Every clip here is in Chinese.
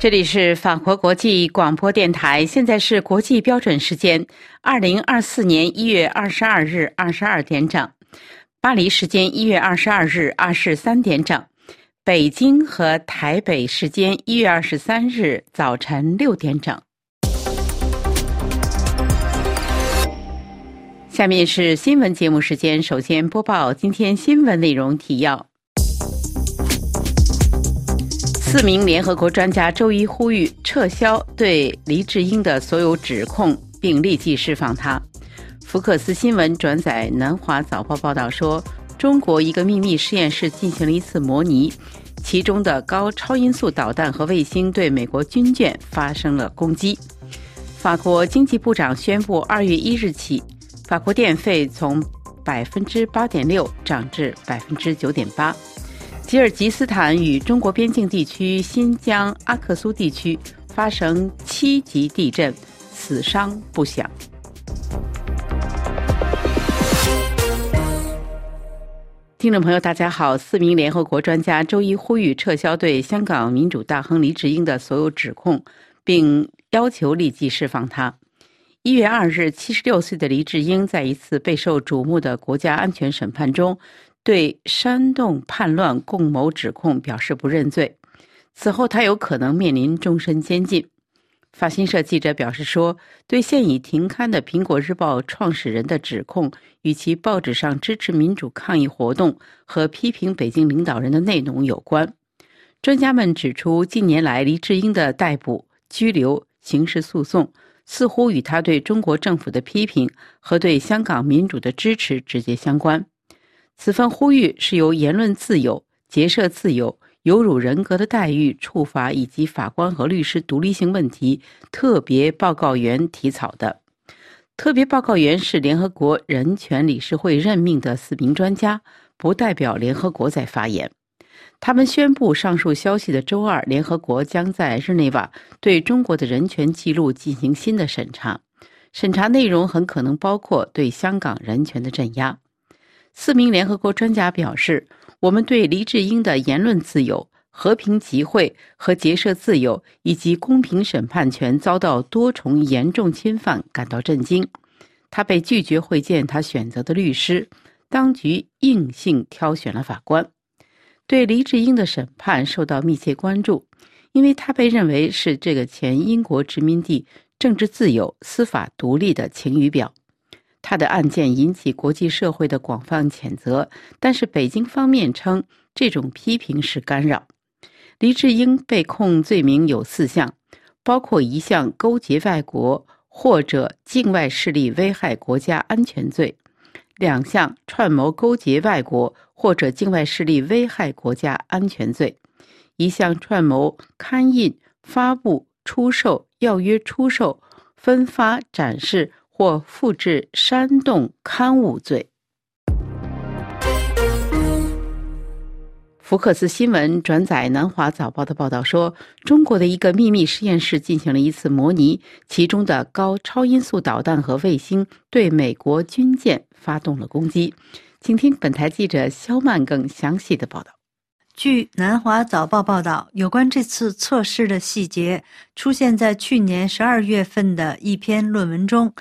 这里是法国国际广播电台，现在是国际标准时间二零二四年一月二十二日二十二点整，巴黎时间一月二十二日二十三点整，北京和台北时间一月二十三日早晨六点整。下面是新闻节目时间，首先播报今天新闻内容提要。四名联合国专家周一呼吁撤销对黎智英的所有指控，并立即释放他。福克斯新闻转载南华早报报道说，中国一个秘密实验室进行了一次模拟，其中的高超音速导弹和卫星对美国军舰发生了攻击。法国经济部长宣布，二月一日起，法国电费从百分之八点六涨至百分之九点八。吉尔吉斯坦与中国边境地区新疆阿克苏地区发生七级地震，死伤不详。听众朋友，大家好。四名联合国专家周一呼吁撤销对香港民主大亨黎智英的所有指控，并要求立即释放他。一月二日，七十六岁的黎智英在一次备受瞩目的国家安全审判中。对煽动叛乱共谋指控表示不认罪，此后他有可能面临终身监禁。法新社记者表示说，对现已停刊的《苹果日报》创始人的指控与其报纸上支持民主抗议活动和批评北京领导人的内容有关。专家们指出，近年来黎智英的逮捕、拘留、刑事诉讼似乎与他对中国政府的批评和对香港民主的支持直接相关。此份呼吁是由言论自由、结社自由、有辱人格的待遇处罚以及法官和律师独立性问题特别报告员起草的。特别报告员是联合国人权理事会任命的四名专家，不代表联合国在发言。他们宣布上述消息的周二，联合国将在日内瓦对中国的人权记录进行新的审查，审查内容很可能包括对香港人权的镇压。四名联合国专家表示：“我们对黎智英的言论自由、和平集会和结社自由以及公平审判权遭到多重严重侵犯感到震惊。他被拒绝会见他选择的律师，当局硬性挑选了法官。对黎智英的审判受到密切关注，因为他被认为是这个前英国殖民地政治自由、司法独立的晴雨表。”他的案件引起国际社会的广泛谴责，但是北京方面称这种批评是干扰。黎智英被控罪名有四项，包括一项勾结外国或者境外势力危害国家安全罪，两项串谋勾结外国或者境外势力危害国家安全罪，一项串谋刊印、发布、出售、要约出售、分发、展示。或复制煽动刊物罪。福克斯新闻转载南华早报的报道说，中国的一个秘密实验室进行了一次模拟，其中的高超音速导弹和卫星对美国军舰发动了攻击。请听本台记者肖曼更详细的报道。据南华早报报道，有关这次测试的细节出现在去年十二月份的一篇论文中。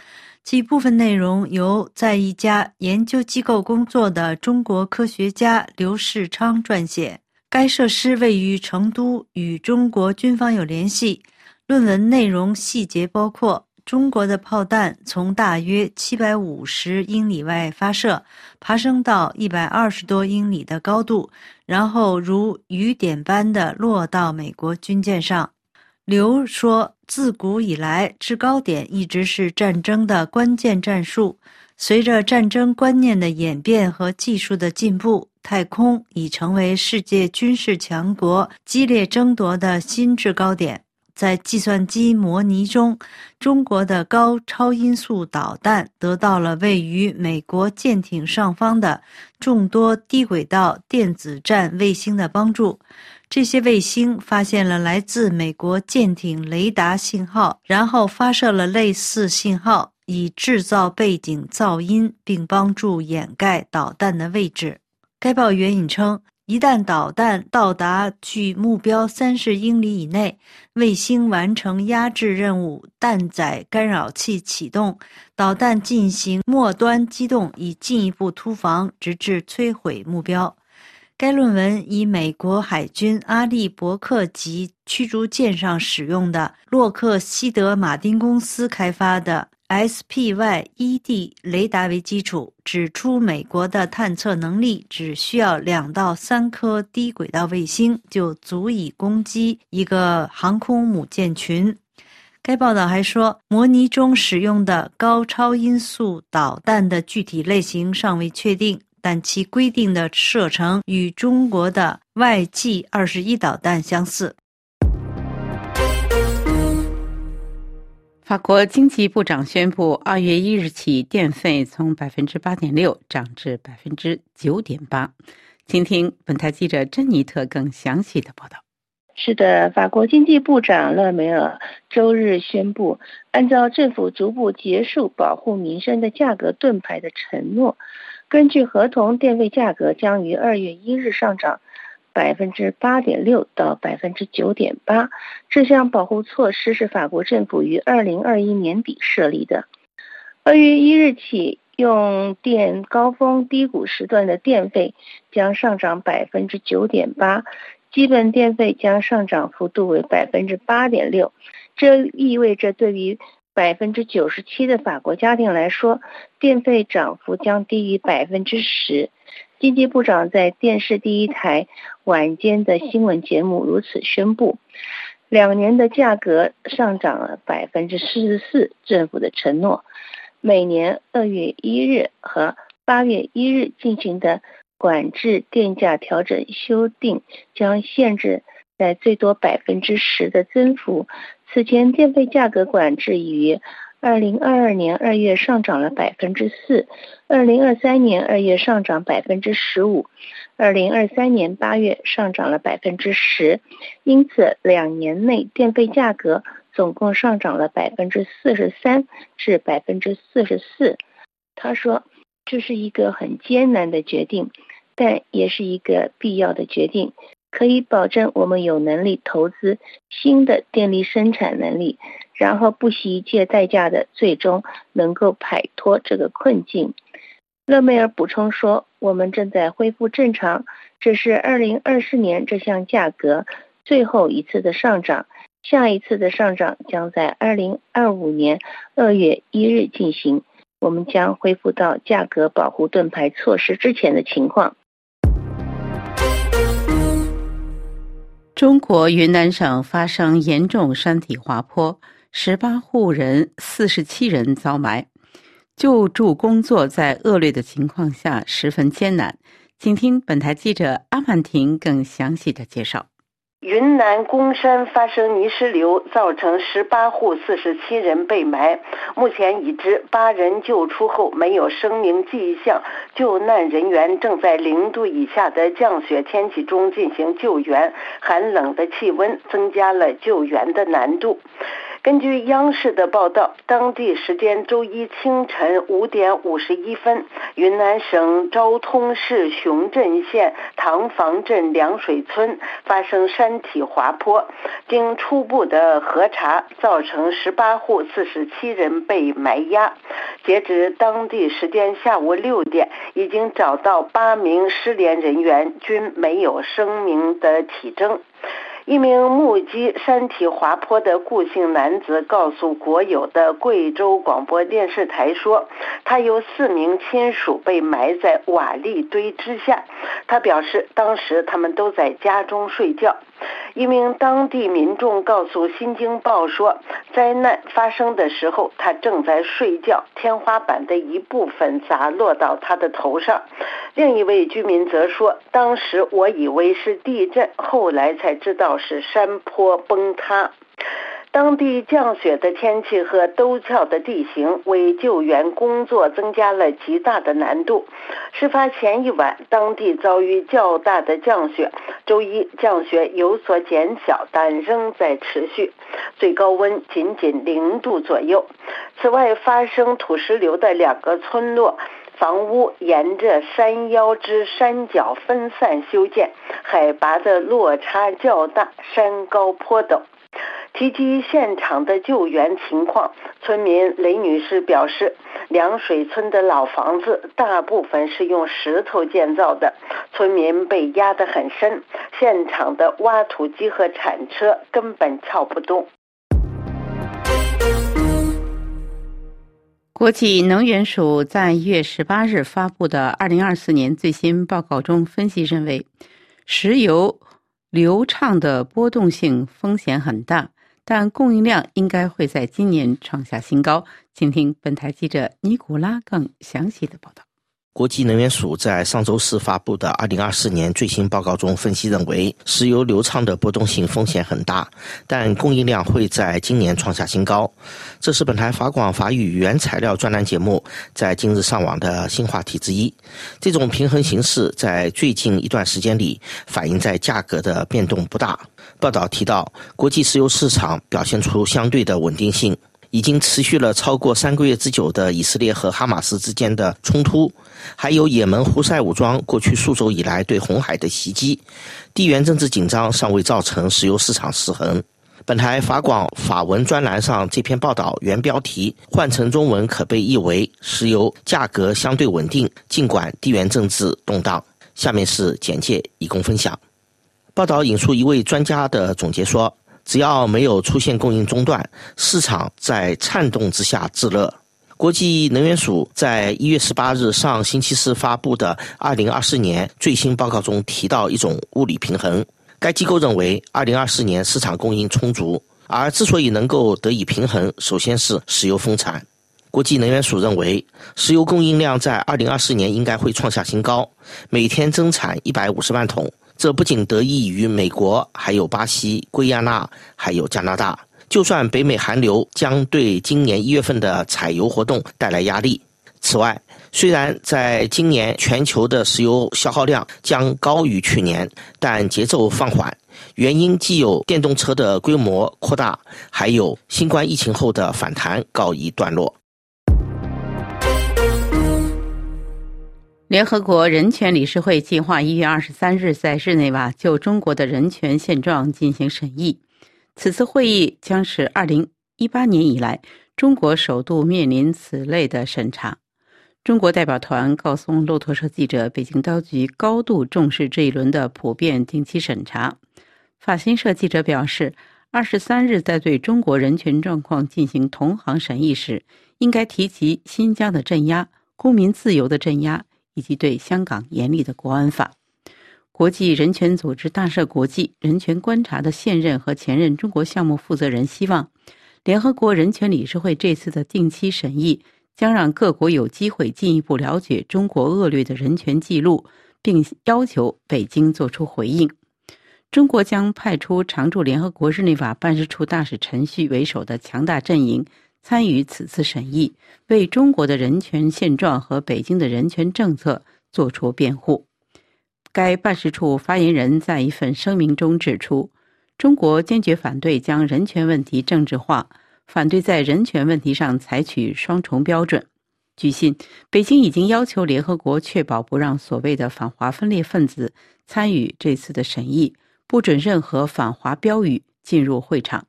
其部分内容由在一家研究机构工作的中国科学家刘世昌撰写。该设施位于成都，与中国军方有联系。论文内容细节包括：中国的炮弹从大约七百五十英里外发射，爬升到一百二十多英里的高度，然后如雨点般的落到美国军舰上。刘说：“自古以来，制高点一直是战争的关键战术。随着战争观念的演变和技术的进步，太空已成为世界军事强国激烈争夺的新制高点。在计算机模拟中，中国的高超音速导弹得到了位于美国舰艇上方的众多低轨道电子战卫星的帮助。”这些卫星发现了来自美国舰艇雷达信号，然后发射了类似信号，以制造背景噪音，并帮助掩盖导弹的位置。该报援引称，一旦导弹到达距目标三十英里以内，卫星完成压制任务，弹载干扰器启动，导弹进行末端机动，以进一步突防，直至摧毁目标。该论文以美国海军阿利伯克级驱逐舰上使用的洛克希德马丁公司开发的。SPY-1D 雷达为基础，指出美国的探测能力只需要两到三颗低轨道卫星就足以攻击一个航空母舰群。该报道还说，模拟中使用的高超音速导弹的具体类型尚未确定，但其规定的射程与中国的 YG 二十一导弹相似。法国经济部长宣布，二月一日起，电费从百分之八点六涨至百分之九点八。请听本台记者珍妮特更详细的报道。是的，法国经济部长勒梅尔周日宣布，按照政府逐步结束保护民生的价格盾牌的承诺，根据合同，电费价格将于二月一日上涨。百分之八点六到百分之九点八，这项保护措施是法国政府于二零二一年底设立的。二月一日起，用电高峰低谷时段的电费将上涨百分之九点八，基本电费将上涨幅度为百分之八点六。这意味着对于百分之九十七的法国家庭来说，电费涨幅将低于百分之十。经济部长在电视第一台晚间的新闻节目如此宣布：两年的价格上涨了百分之四十四。政府的承诺，每年二月一日和八月一日进行的管制电价调整修订将限制在最多百分之十的增幅。此前电费价格管制于。二零二二年二月上涨了百分之四，二零二三年二月上涨百分之十五，二零二三年八月上涨了百分之十，因此两年内电费价格总共上涨了百分之四十三至百分之四十四。他说，这是一个很艰难的决定，但也是一个必要的决定。可以保证我们有能力投资新的电力生产能力，然后不惜一切代价的最终能够摆脱这个困境。勒梅尔补充说：“我们正在恢复正常，这是2024年这项价格最后一次的上涨，下一次的上涨将在2025年2月1日进行。我们将恢复到价格保护盾牌措施之前的情况。”中国云南省发生严重山体滑坡，十八户人、四十七人遭埋，救助工作在恶劣的情况下十分艰难。请听本台记者阿曼婷更详细的介绍。云南公山发生泥石流，造成十八户四十七人被埋。目前已知八人救出后没有生命迹象，救难人员正在零度以下的降雪天气中进行救援，寒冷的气温增加了救援的难度。根据央视的报道，当地时间周一清晨五点五十一分，云南省昭通市雄镇县塘房镇凉水村发生山体滑坡，经初步的核查，造成十八户四十七人被埋压。截止当地时间下午六点，已经找到八名失联人员，均没有生命的体征。一名目击山体滑坡的顾姓男子告诉国有的贵州广播电视台说，他有四名亲属被埋在瓦砾堆之下。他表示，当时他们都在家中睡觉。一名当地民众告诉《新京报》说，灾难发生的时候，他正在睡觉，天花板的一部分砸落到他的头上。另一位居民则说，当时我以为是地震，后来才知道是山坡崩塌。当地降雪的天气和陡峭的地形为救援工作增加了极大的难度。事发前一晚，当地遭遇较大的降雪。周一降雪有所减小，但仍在持续，最高温仅仅零度左右。此外，发生土石流的两个村落。房屋沿着山腰之山脚分散修建，海拔的落差较大，山高坡陡。提及现场的救援情况，村民雷女士表示，凉水村的老房子大部分是用石头建造的，村民被压得很深，现场的挖土机和铲车根本撬不动。国际能源署在一月十八日发布的二零二四年最新报告中分析认为，石油流畅的波动性风险很大。但供应量应该会在今年创下新高。请听本台记者尼古拉更详细的报道。国际能源署在上周四发布的2024年最新报告中分析认为，石油流畅的波动性风险很大，但供应量会在今年创下新高。这是本台法广法语原材料专栏节目在今日上网的新话题之一。这种平衡形势在最近一段时间里反映在价格的变动不大。报道提到，国际石油市场表现出相对的稳定性。已经持续了超过三个月之久的以色列和哈马斯之间的冲突，还有也门胡塞武装过去数周以来对红海的袭击，地缘政治紧张尚未造成石油市场失衡。本台法广法文专栏上这篇报道原标题换成中文可被译为“石油价格相对稳定，尽管地缘政治动荡”。下面是简介，以供分享。报道引述一位专家的总结说。只要没有出现供应中断，市场在颤动之下自热。国际能源署在一月十八日上星期四发布的二零二四年最新报告中提到一种物理平衡。该机构认为，二零二四年市场供应充足，而之所以能够得以平衡，首先是石油丰产。国际能源署认为，石油供应量在二零二四年应该会创下新高，每天增产一百五十万桶。这不仅得益于美国，还有巴西、圭亚那，还有加拿大。就算北美寒流将对今年一月份的采油活动带来压力。此外，虽然在今年全球的石油消耗量将高于去年，但节奏放缓。原因既有电动车的规模扩大，还有新冠疫情后的反弹告一段落。联合国人权理事会计划一月二十三日在日内瓦就中国的人权现状进行审议。此次会议将是二零一八年以来中国首度面临此类的审查。中国代表团告诉路透社记者，北京当局高度重视这一轮的普遍定期审查。法新社记者表示，二十三日在对中国人权状况进行同行审议时，应该提及新疆的镇压、公民自由的镇压。以及对香港严厉的国安法，国际人权组织大赦国际人权观察的现任和前任中国项目负责人希望，联合国人权理事会这次的定期审议将让各国有机会进一步了解中国恶劣的人权记录，并要求北京作出回应。中国将派出常驻联合国日内瓦办事处大使陈旭为首的强大阵营。参与此次审议，为中国的人权现状和北京的人权政策作出辩护。该办事处发言人在一份声明中指出，中国坚决反对将人权问题政治化，反对在人权问题上采取双重标准。据信，北京已经要求联合国确保不让所谓的反华分裂分子参与这次的审议，不准任何反华标语进入会场。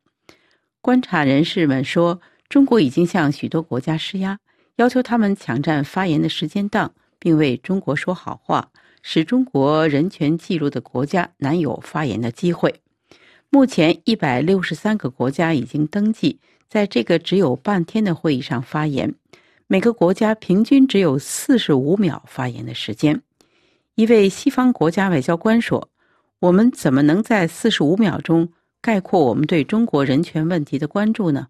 观察人士们说。中国已经向许多国家施压，要求他们抢占发言的时间档，并为中国说好话，使中国人权记录的国家难有发言的机会。目前，一百六十三个国家已经登记在这个只有半天的会议上发言，每个国家平均只有四十五秒发言的时间。一位西方国家外交官说：“我们怎么能在四十五秒钟概括我们对中国人权问题的关注呢？”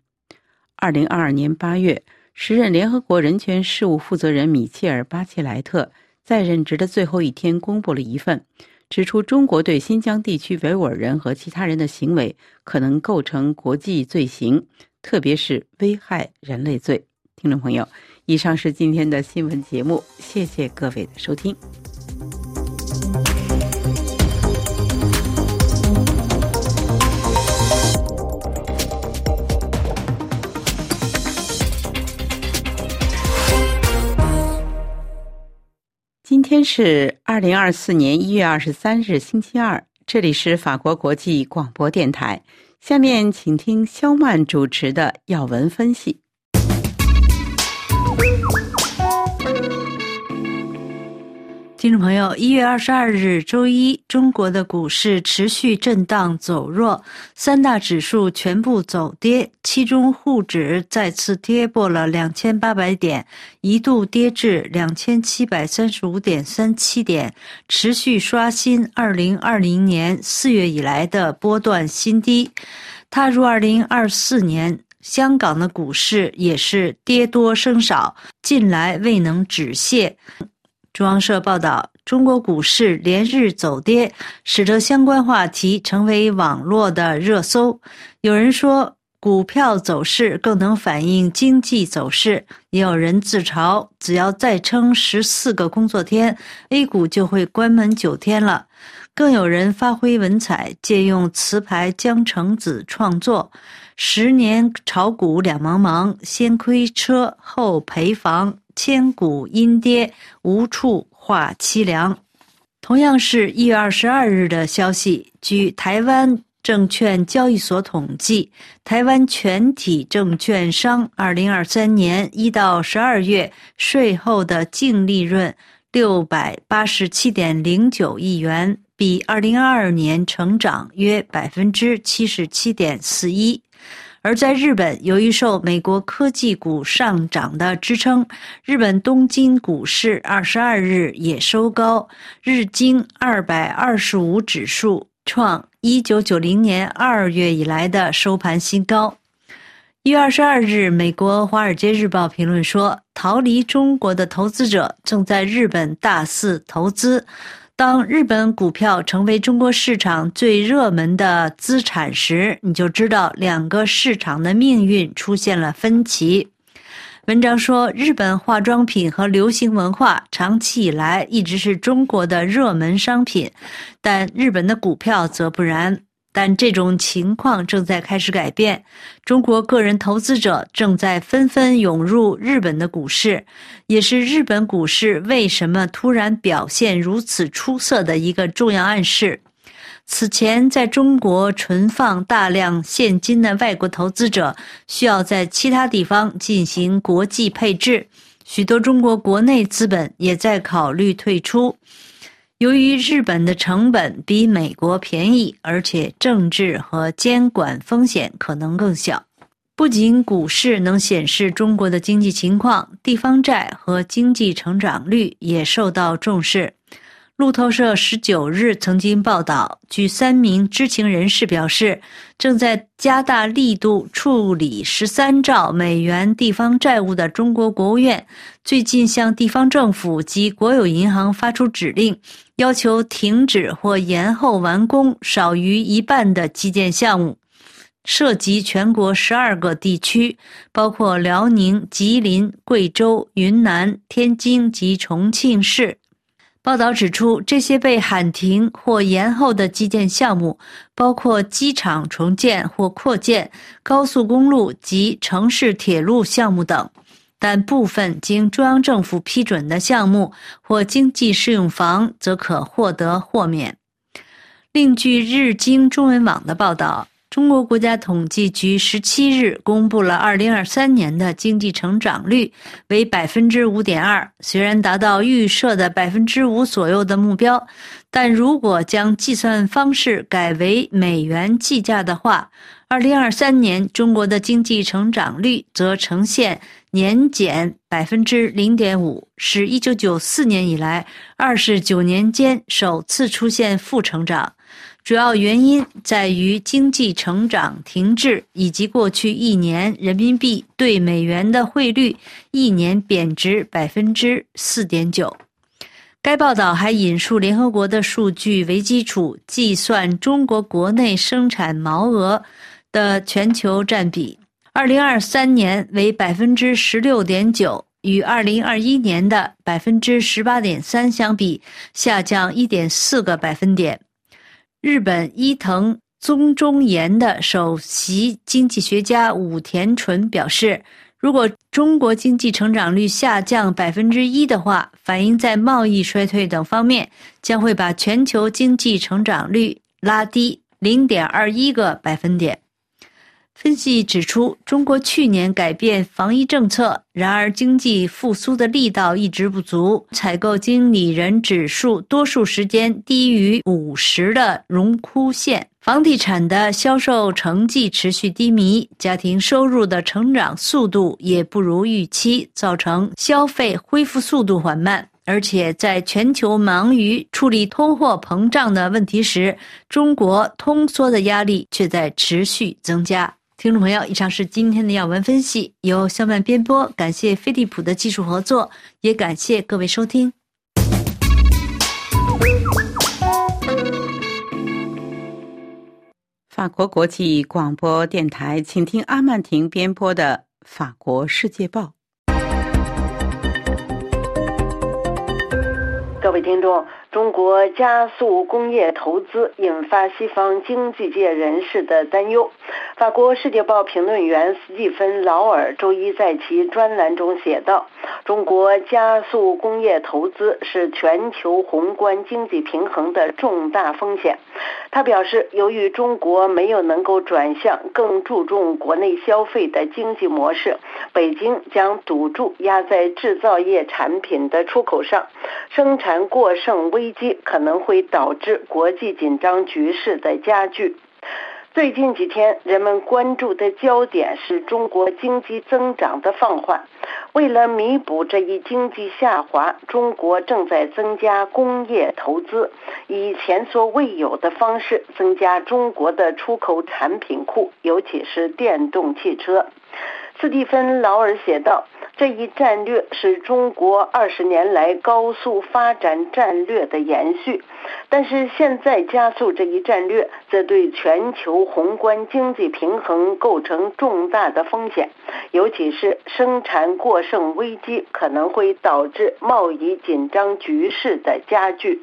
二零二二年八月，时任联合国人权事务负责人米切尔·巴切莱特在任职的最后一天，公布了一份指出中国对新疆地区维吾尔人和其他人的行为可能构成国际罪行，特别是危害人类罪。听众朋友，以上是今天的新闻节目，谢谢各位的收听。今天是二零二四年一月二十三日，星期二。这里是法国国际广播电台。下面请听肖曼主持的要闻分析。听众朋友，一月二十二日周一，中国的股市持续震荡走弱，三大指数全部走跌，其中沪指再次跌破了两千八百点，一度跌至两千七百三十五点三七点，持续刷新二零二零年四月以来的波段新低。踏入二零二四年，香港的股市也是跌多升少，近来未能止泻。中央社报道，中国股市连日走跌，使得相关话题成为网络的热搜。有人说，股票走势更能反映经济走势；也有人自嘲，只要再撑十四个工作天，A 股就会关门九天了。更有人发挥文采，借用词牌江城子创作：“十年炒股两茫茫，先亏车后赔房。”千古阴跌，无处话凄凉。同样是一月二十二日的消息，据台湾证券交易所统计，台湾全体证券商二零二三年一到十二月税后的净利润六百八十七点零九亿元，比二零二二年成长约百分之七十七点四一。而在日本，由于受美国科技股上涨的支撑，日本东京股市二十二日也收高，日经二百二十五指数创一九九零年二月以来的收盘新高。一月二十二日，美国《华尔街日报》评论说：“逃离中国的投资者正在日本大肆投资。”当日本股票成为中国市场最热门的资产时，你就知道两个市场的命运出现了分歧。文章说，日本化妆品和流行文化长期以来一直是中国的热门商品，但日本的股票则不然。但这种情况正在开始改变，中国个人投资者正在纷纷涌入日本的股市，也是日本股市为什么突然表现如此出色的一个重要暗示。此前在中国存放大量现金的外国投资者，需要在其他地方进行国际配置，许多中国国内资本也在考虑退出。由于日本的成本比美国便宜，而且政治和监管风险可能更小，不仅股市能显示中国的经济情况，地方债和经济成长率也受到重视。路透社十九日曾经报道，据三名知情人士表示，正在加大力度处理十三兆美元地方债务的中国国务院，最近向地方政府及国有银行发出指令，要求停止或延后完工少于一半的基建项目，涉及全国十二个地区，包括辽宁、吉林、贵州、云南、天津及重庆市。报道指出，这些被喊停或延后的基建项目包括机场重建或扩建、高速公路及城市铁路项目等，但部分经中央政府批准的项目或经济适用房则可获得豁免。另据日经中文网的报道。中国国家统计局十七日公布了二零二三年的经济成长率为百分之五点二，虽然达到预设的百分之五左右的目标，但如果将计算方式改为美元计价的话，二零二三年中国的经济成长率则呈现年减百分之零点五，是一九九四年以来二十九年间首次出现负成长。主要原因在于经济成长停滞，以及过去一年人民币对美元的汇率一年贬值百分之四点九。该报道还引述联合国的数据为基础计算中国国内生产毛额的全球占比，二零二三年为百分之十六点九，与二零二一年的百分之十八点三相比，下降一点四个百分点。日本伊藤宗中研的首席经济学家武田淳表示，如果中国经济成长率下降百分之一的话，反映在贸易衰退等方面，将会把全球经济成长率拉低零点二一个百分点。分析指出，中国去年改变防疫政策，然而经济复苏的力道一直不足，采购经理人指数多数时间低于五十的荣枯线，房地产的销售成绩持续低迷，家庭收入的成长速度也不如预期，造成消费恢复速度缓慢。而且，在全球忙于处理通货膨胀的问题时，中国通缩的压力却在持续增加。听众朋友，以上是今天的要闻分析，由肖曼编播。感谢飞利浦的技术合作，也感谢各位收听。法国国际广播电台，请听阿曼婷编播的《法国世界报》。各位听众。中国加速工业投资，引发西方经济界人士的担忧。法国《世界报》评论员斯蒂芬·劳尔周一在其专栏中写道：“中国加速工业投资是全球宏观经济平衡的重大风险。”他表示，由于中国没有能够转向更注重国内消费的经济模式，北京将赌注压在制造业产品的出口上，生产过剩危。机可能会导致国际紧张局势的加剧。最近几天，人们关注的焦点是中国经济增长的放缓。为了弥补这一经济下滑，中国正在增加工业投资，以前所未有的方式增加中国的出口产品库，尤其是电动汽车。斯蒂芬·劳尔写道。这一战略是中国二十年来高速发展战略的延续，但是现在加速这一战略，则对全球宏观经济平衡构成重大的风险，尤其是生产过剩危机可能会导致贸易紧张局势的加剧。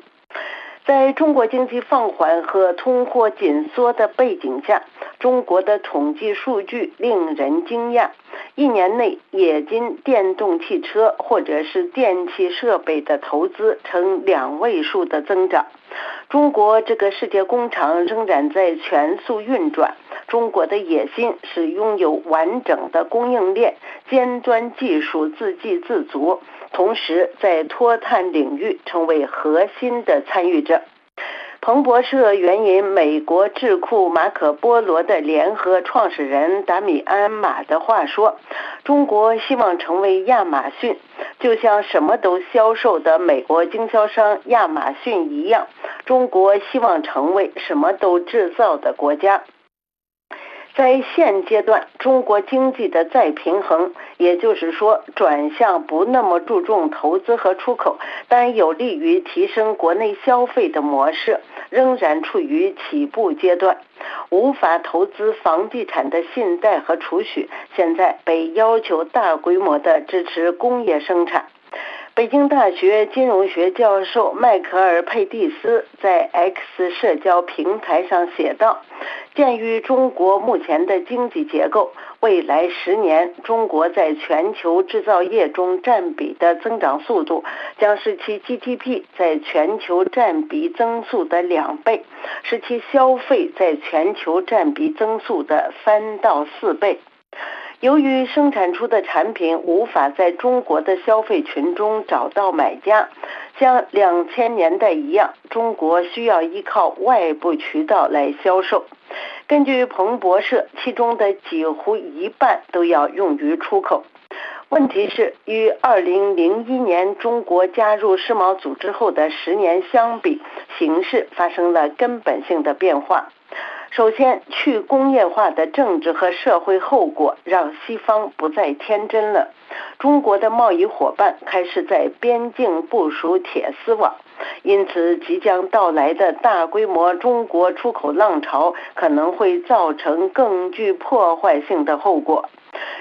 在中国经济放缓和通货紧缩的背景下，中国的统计数据令人惊讶。一年内，冶金电动汽车或者是电气设备的投资呈两位数的增长。中国这个世界工厂仍然在全速运转。中国的野心是拥有完整的供应链，尖端技术自给自足，同时在脱碳领域成为核心的参与者。彭博社援引美国智库马可波罗的联合创始人达米安马的话说：“中国希望成为亚马逊，就像什么都销售的美国经销商亚马逊一样。中国希望成为什么都制造的国家。”在现阶段，中国经济的再平衡，也就是说转向不那么注重投资和出口，但有利于提升国内消费的模式，仍然处于起步阶段。无法投资房地产的信贷和储蓄，现在被要求大规模的支持工业生产。北京大学金融学教授迈克尔·佩蒂斯在 X 社交平台上写道：“鉴于中国目前的经济结构，未来十年中国在全球制造业中占比的增长速度将是其 GDP 在全球占比增速的两倍，是其消费在全球占比增速的三到四倍。”由于生产出的产品无法在中国的消费群中找到买家，像两千年代一样，中国需要依靠外部渠道来销售。根据彭博社，其中的几乎一半都要用于出口。问题是，与二零零一年中国加入世贸组织后的十年相比，形势发生了根本性的变化。首先，去工业化的政治和社会后果让西方不再天真了。中国的贸易伙伴开始在边境部署铁丝网，因此即将到来的大规模中国出口浪潮可能会造成更具破坏性的后果。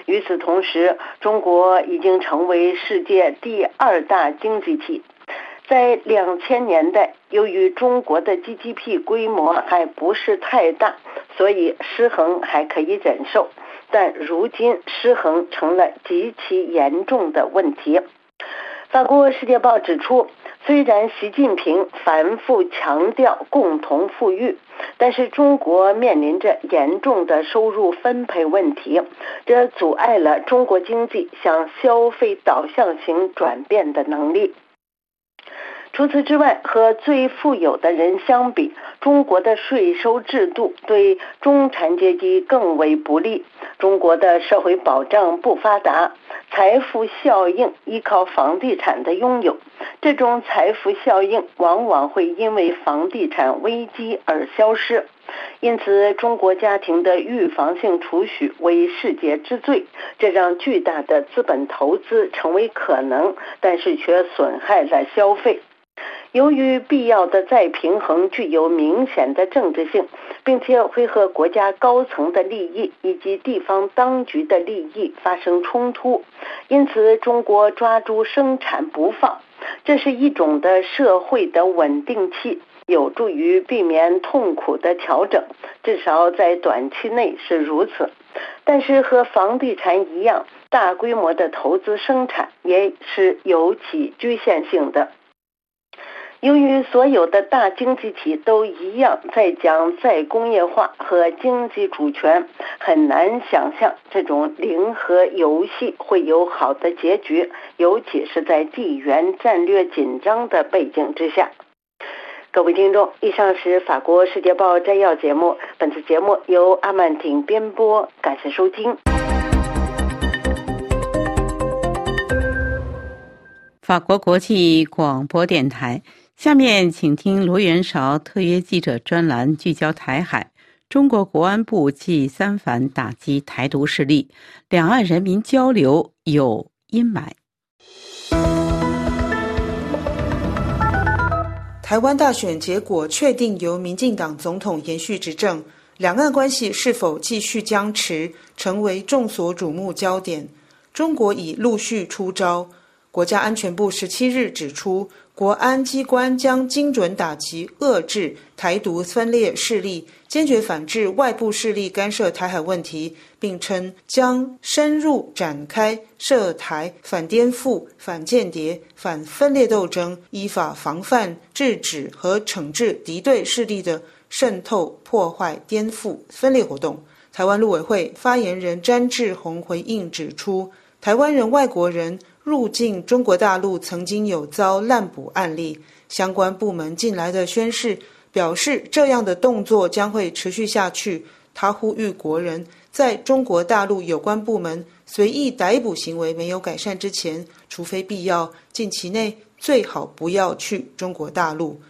与此同时，中国已经成为世界第二大经济体。在两千年代，由于中国的 GDP 规模还不是太大，所以失衡还可以忍受。但如今失衡成了极其严重的问题。法国《世界报》指出，虽然习近平反复强调共同富裕，但是中国面临着严重的收入分配问题，这阻碍了中国经济向消费导向型转变的能力。除此之外，和最富有的人相比，中国的税收制度对中产阶级更为不利。中国的社会保障不发达，财富效应依靠房地产的拥有，这种财富效应往往会因为房地产危机而消失。因此，中国家庭的预防性储蓄为世界之最，这让巨大的资本投资成为可能，但是却损害了消费。由于必要的再平衡具有明显的政治性，并且会和国家高层的利益以及地方当局的利益发生冲突，因此中国抓住生产不放，这是一种的社会的稳定器，有助于避免痛苦的调整，至少在短期内是如此。但是和房地产一样，大规模的投资生产也是有其局限性的。由于所有的大经济体都一样在讲再工业化和经济主权，很难想象这种零和游戏会有好的结局，尤其是在地缘战略紧张的背景之下。各位听众，以上是法国《世界报》摘要节目，本次节目由阿曼婷编播，感谢收听。法国国际广播电台。下面请听罗元韶特约记者专栏，聚焦台海。中国国安部继三反打击台独势力，两岸人民交流有阴霾。台湾大选结果确定由民进党总统延续执政，两岸关系是否继续僵持，成为众所瞩目焦点。中国已陆续出招。国家安全部十七日指出。国安机关将精准打击、遏制台独分裂势力，坚决反制外部势力干涉台海问题，并称将深入展开涉台反颠覆、反间谍、反分裂斗争，依法防范、制止和惩治敌对势力的渗透、破坏、颠覆、分裂活动。台湾陆委会发言人詹志宏回应指出，台湾人、外国人。入境中国大陆曾经有遭滥捕案例，相关部门近来的宣誓表示，这样的动作将会持续下去。他呼吁国人在中国大陆有关部门随意逮捕行为没有改善之前，除非必要，近期内最好不要去中国大陆。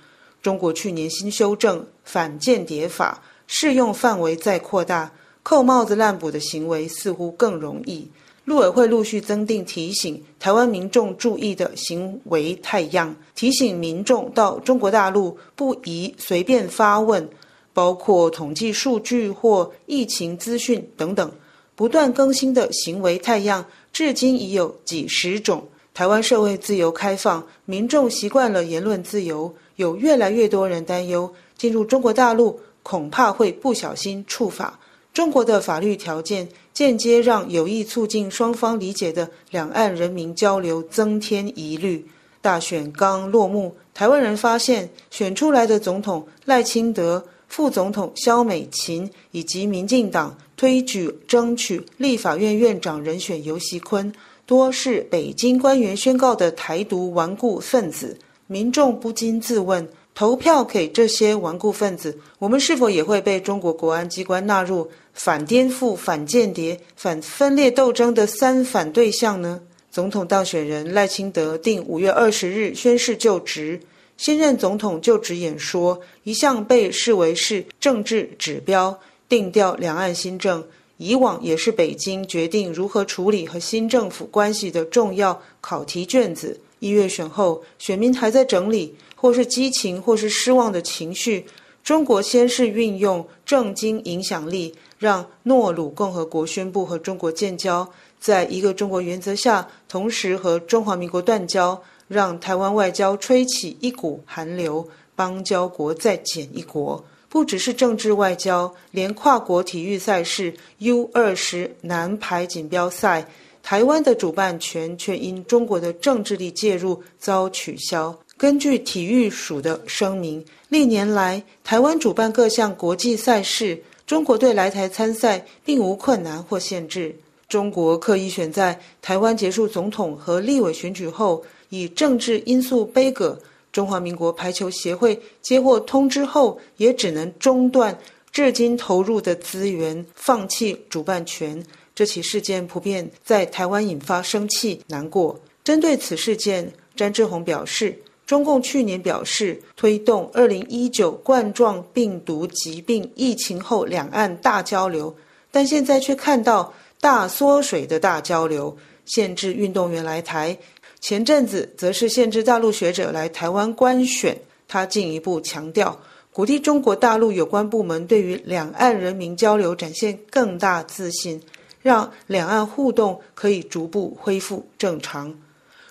中国去年新修正反间谍法，适用范围再扩大，扣帽子滥捕的行为似乎更容易。陆委会陆续增订提醒台湾民众注意的行为太样，提醒民众到中国大陆不宜随便发问，包括统计数据或疫情资讯等等。不断更新的行为太样，至今已有几十种。台湾社会自由开放，民众习惯了言论自由，有越来越多人担忧进入中国大陆恐怕会不小心触法。中国的法律条件。间接让有意促进双方理解的两岸人民交流增添疑虑。大选刚落幕，台湾人发现选出来的总统赖清德、副总统萧美琴以及民进党推举争取立法院院长人选游锡坤，多是北京官员宣告的台独顽固分子。民众不禁自问：投票给这些顽固分子，我们是否也会被中国国安机关纳入？反颠覆、反间谍、反分裂斗争的三反对象呢？总统当选人赖清德定五月二十日宣誓就职，新任总统就职演说一向被视为是政治指标，定调两岸新政。以往也是北京决定如何处理和新政府关系的重要考题卷子。一月选后，选民还在整理或是激情或是失望的情绪。中国先是运用政经影响力。让诺鲁共和国宣布和中国建交，在一个中国原则下，同时和中华民国断交，让台湾外交吹起一股寒流，邦交国再减一国。不只是政治外交，连跨国体育赛事 U 二十男排锦标赛，台湾的主办权却因中国的政治力介入遭取消。根据体育署的声明，历年来台湾主办各项国际赛事，中国队来台参赛并无困难或限制。中国刻意选在台湾结束总统和立委选举后，以政治因素背戈。中华民国排球协会接获通知后，也只能中断至今投入的资源，放弃主办权。这起事件普遍在台湾引发生气、难过。针对此事件，詹志宏表示，中共去年表示推动二零一九冠状病毒疾病疫情后两岸大交流，但现在却看到大缩水的大交流，限制运动员来台。前阵子则是限制大陆学者来台湾观选，他进一步强调，鼓励中国大陆有关部门对于两岸人民交流展现更大自信，让两岸互动可以逐步恢复正常。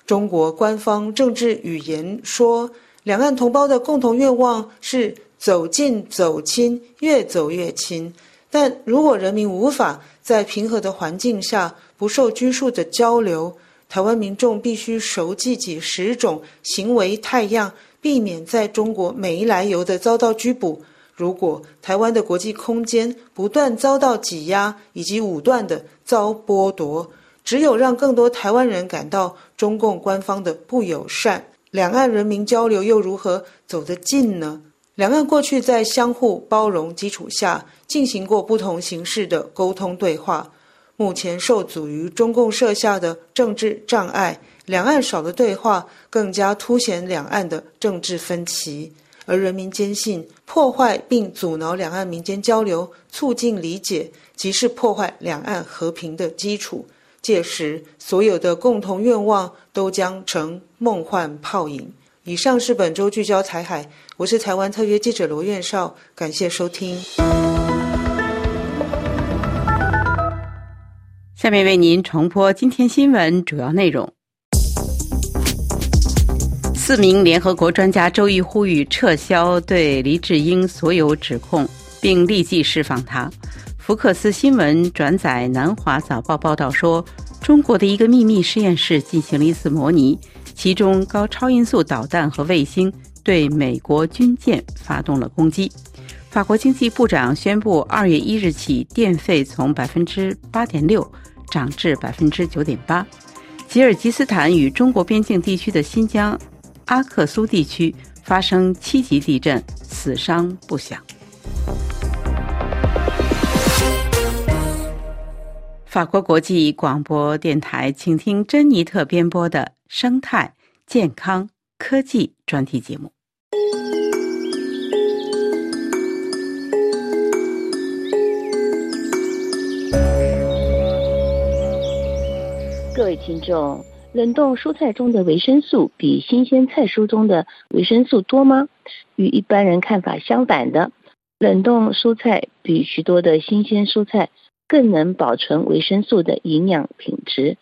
中国官方政治语言说，两岸同胞的共同愿望是走近走亲，越走越亲。但如果人民无法在平和的环境下不受拘束的交流，台湾民众必须熟记几十种行为态样，避免在中国没来由的遭到拘捕。如果台湾的国际空间不断遭到挤压以及武断的遭剥夺，只有让更多台湾人感到中共官方的不友善，两岸人民交流又如何走得近呢？两岸过去在相互包容基础下进行过不同形式的沟通对话。目前受阻于中共设下的政治障碍，两岸少的对话，更加凸显两岸的政治分歧。而人民坚信，破坏并阻挠两岸民间交流、促进理解，即是破坏两岸和平的基础。届时，所有的共同愿望都将成梦幻泡影。以上是本周聚焦台海，我是台湾特约记者罗院少，感谢收听。下面为您重播今天新闻主要内容。四名联合国专家周一呼吁撤销对黎智英所有指控，并立即释放他。福克斯新闻转载南华早报报道说，中国的一个秘密实验室进行了一次模拟，其中高超音速导弹和卫星对美国军舰发动了攻击。法国经济部长宣布，二月一日起电费从百分之八点六。涨至百分之九点八。吉尔吉斯坦与中国边境地区的新疆阿克苏地区发生七级地震，死伤不详。法国国际广播电台，请听珍妮特编播的生态健康科技专题节目。各位听众，冷冻蔬菜中的维生素比新鲜菜蔬中的维生素多吗？与一般人看法相反的，冷冻蔬菜比许多的新鲜蔬菜更能保存维生素的营养品质。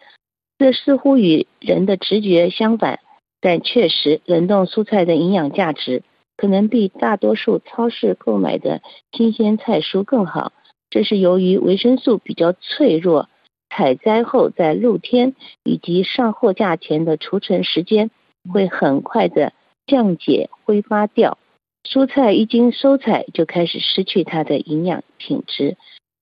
这似乎与人的直觉相反，但确实，冷冻蔬菜的营养价值可能比大多数超市购买的新鲜菜蔬更好。这是由于维生素比较脆弱。采摘后，在露天以及上货架前的储存时间会很快的降解挥发掉。蔬菜一经收采就开始失去它的营养品质。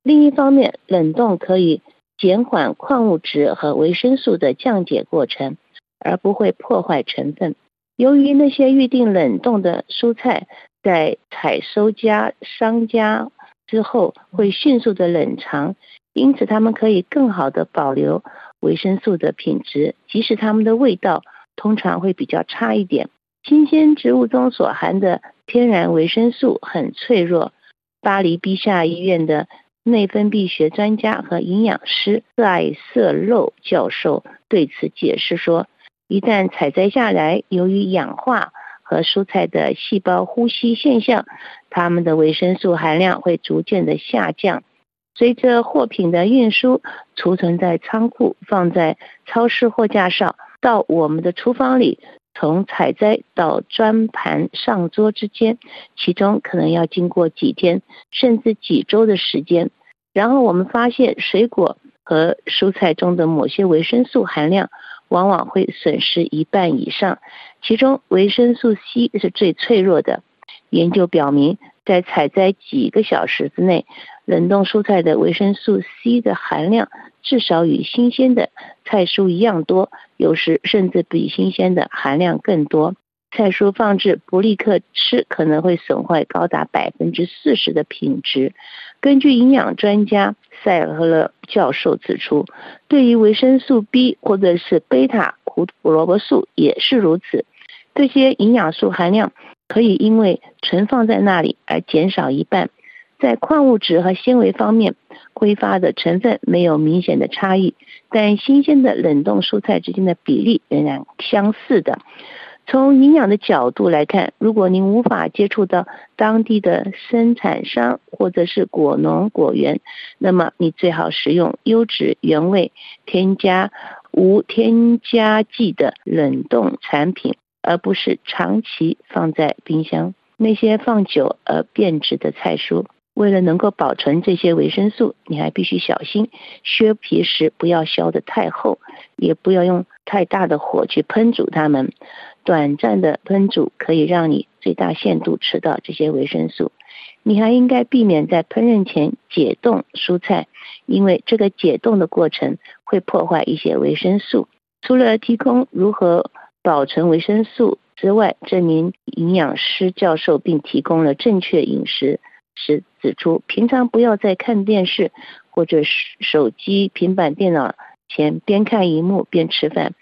另一方面，冷冻可以减缓矿物质和维生素的降解过程，而不会破坏成分。由于那些预定冷冻的蔬菜在采收家商家之后会迅速的冷藏。因此，它们可以更好的保留维生素的品质，即使它们的味道通常会比较差一点。新鲜植物中所含的天然维生素很脆弱。巴黎碧夏医院的内分泌学专家和营养师塞瑟漏教授对此解释说：“一旦采摘下来，由于氧化和蔬菜的细胞呼吸现象，它们的维生素含量会逐渐的下降。”随着货品的运输、储存在仓库、放在超市货架上，到我们的厨房里，从采摘到装盘上桌之间，其中可能要经过几天甚至几周的时间。然后我们发现，水果和蔬菜中的某些维生素含量往往会损失一半以上，其中维生素 C 是最脆弱的。研究表明，在采摘几个小时之内，冷冻蔬菜的维生素 C 的含量至少与新鲜的菜蔬一样多，有时甚至比新鲜的含量更多。菜蔬放置不立刻吃，可能会损坏高达百分之四十的品质。根据营养专家塞尔赫勒教授指出，对于维生素 B 或者是贝塔胡萝卜素也是如此。这些营养素含量可以因为存放在那里而减少一半。在矿物质和纤维方面，挥发的成分没有明显的差异，但新鲜的冷冻蔬菜之间的比例仍然相似的。从营养的角度来看，如果您无法接触到当地的生产商或者是果农果园，那么你最好食用优质原味、添加无添加剂的冷冻产品，而不是长期放在冰箱。那些放久而变质的菜蔬，为了能够保存这些维生素，你还必须小心削皮时不要削得太厚，也不要用太大的火去烹煮它们。短暂的烹煮可以让你最大限度吃到这些维生素。你还应该避免在烹饪前解冻蔬菜，因为这个解冻的过程会破坏一些维生素。除了提供如何保存维生素之外，这名营养师教授并提供了正确饮食时指出，平常不要再看电视或者手机、平板电脑。前边看荧幕边吃饭。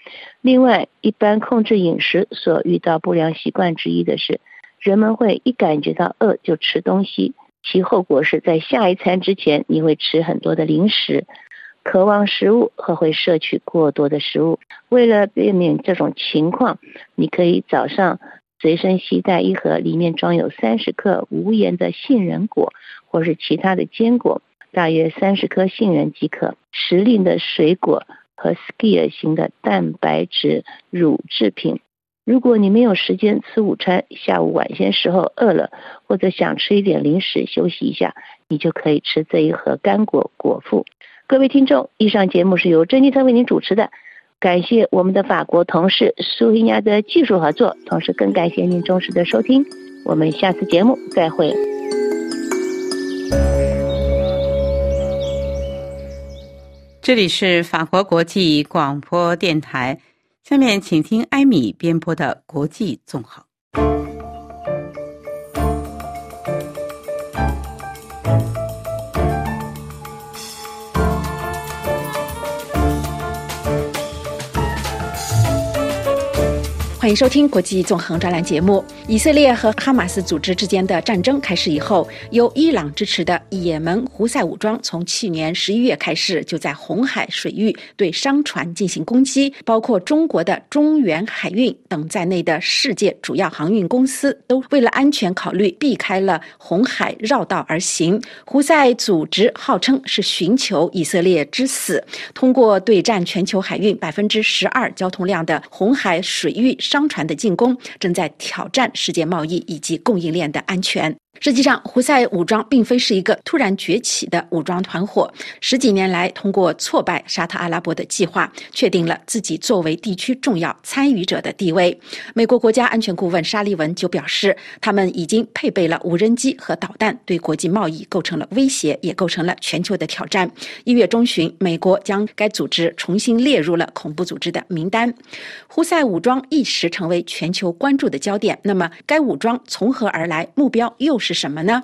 另外，一般控制饮食所遇到不良习惯之一的是，人们会一感觉到饿就吃东西，其后果是在下一餐之前你会吃很多的零食，渴望食物和会摄取过多的食物。为了避免这种情况，你可以早上随身携带一盒里面装有三十克无盐的杏仁果，或是其他的坚果。大约三十颗杏仁即可。时令的水果和 skier 型的蛋白质乳制品。如果你没有时间吃午餐，下午晚些时候饿了，或者想吃一点零食休息一下，你就可以吃这一盒干果果腹。各位听众，以上节目是由珍妮特为您主持的，感谢我们的法国同事苏菲亚的技术合作，同时更感谢您忠实的收听。我们下次节目再会。这里是法国国际广播电台，下面请听艾米编播的国际纵横。欢迎收听国际纵横专栏节目。以色列和哈马斯组织之间的战争开始以后，由伊朗支持的也门胡塞武装从去年十一月开始，就在红海水域对商船进行攻击，包括中国的中远海运等在内的世界主要航运公司都为了安全考虑，避开了红海绕道而行。胡塞组织号称是寻求以色列之死，通过对占全球海运百分之十二交通量的红海水域。商船的进攻正在挑战世界贸易以及供应链的安全。实际上，胡塞武装并非是一个突然崛起的武装团伙。十几年来，通过挫败沙特阿拉伯的计划，确定了自己作为地区重要参与者的地位。美国国家安全顾问沙利文就表示，他们已经配备了无人机和导弹，对国际贸易构成了威胁，也构成了全球的挑战。一月中旬，美国将该组织重新列入了恐怖组织的名单。胡塞武装一时成为全球关注的焦点。那么，该武装从何而来？目标又是？什么呢？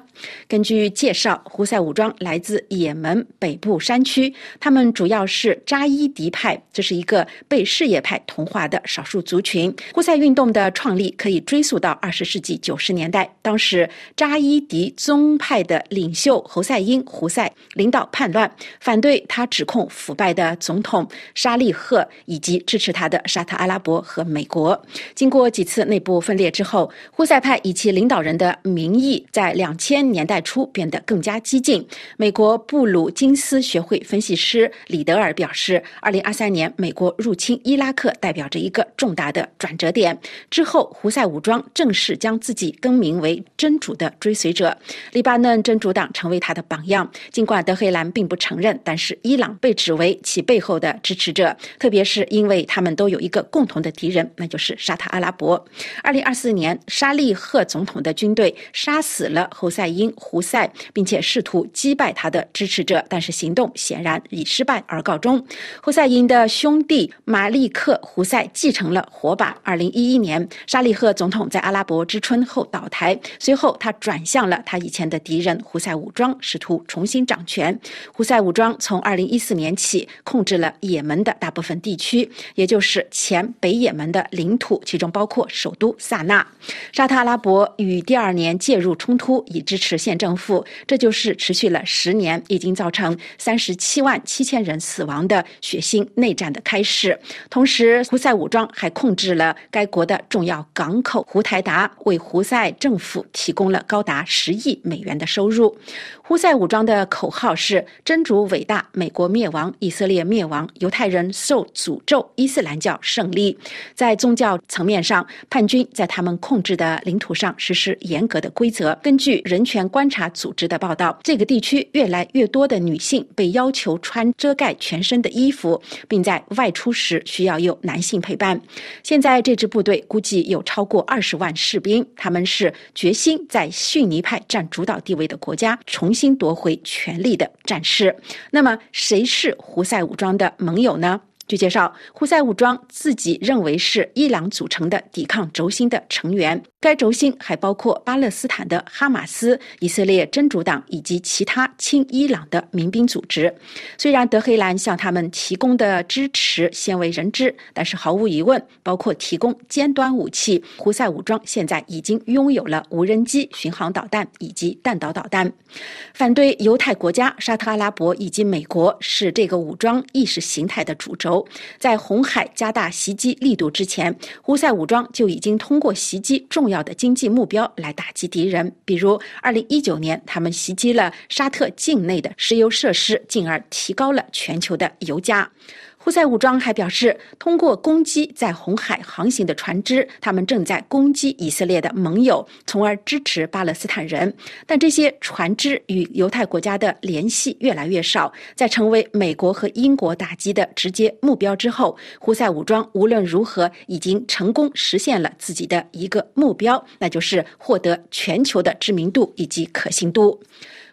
根据介绍，胡塞武装来自也门北部山区，他们主要是扎伊迪派，这是一个被什叶派同化的少数族群。胡塞运动的创立可以追溯到二十世纪九十年代，当时扎伊迪宗派的领袖侯赛因（胡塞）领导叛乱，反对他指控腐败的总统沙利赫以及支持他的沙特阿拉伯和美国。经过几次内部分裂之后，胡塞派以其领导人的名义。在两千年代初变得更加激进。美国布鲁金斯学会分析师李德尔表示，二零二三年美国入侵伊拉克代表着一个重大的转折点。之后，胡塞武装正式将自己更名为真主的追随者，黎巴嫩真主党成为他的榜样。尽管德黑兰并不承认，但是伊朗被指为其背后的支持者，特别是因为他们都有一个共同的敌人，那就是沙特阿拉伯。二零二四年，沙利赫总统的军队杀死死了侯赛因·胡塞，并且试图击败他的支持者，但是行动显然以失败而告终。胡赛因的兄弟马利克·胡塞继承了火把。二零一一年，沙利赫总统在阿拉伯之春后倒台，随后他转向了他以前的敌人胡塞武装，试图重新掌权。胡塞武装从二零一四年起控制了也门的大部分地区，也就是前北也门的领土，其中包括首都萨那。沙特阿拉伯于第二年介入冲突，以支持县政府，这就是持续了十年，已经造成三十七万七千人死亡的血腥内战的开始。同时，胡塞武装还控制了该国的重要港口胡台达，为胡塞政府提供了高达十亿美元的收入。胡塞武装的口号是“真主伟大，美国灭亡，以色列灭亡，犹太人受诅咒，伊斯兰教胜利”。在宗教层面上，叛军在他们控制的领土上实施严格的规则。根据人权观察组织的报道，这个地区越来越多的女性被要求穿遮盖全身的衣服，并在外出时需要有男性陪伴。现在这支部队估计有超过二十万士兵，他们是决心在逊尼派占主导地位的国家重。新夺回权力的战士，那么谁是胡塞武装的盟友呢？据介绍，胡塞武装自己认为是伊朗组成的抵抗轴心的成员。该轴心还包括巴勒斯坦的哈马斯、以色列真主党以及其他亲伊朗的民兵组织。虽然德黑兰向他们提供的支持鲜为人知，但是毫无疑问，包括提供尖端武器，胡塞武装现在已经拥有了无人机、巡航导弹以及弹道导弹。反对犹太国家、沙特阿拉伯以及美国是这个武装意识形态的主轴。在红海加大袭击力度之前，胡塞武装就已经通过袭击重要。要的经济目标来打击敌人，比如二零一九年，他们袭击了沙特境内的石油设施，进而提高了全球的油价。胡塞武装还表示，通过攻击在红海航行的船只，他们正在攻击以色列的盟友，从而支持巴勒斯坦人。但这些船只与犹太国家的联系越来越少，在成为美国和英国打击的直接目标之后，胡塞武装无论如何已经成功实现了自己的一个目标，那就是获得全球的知名度以及可信度。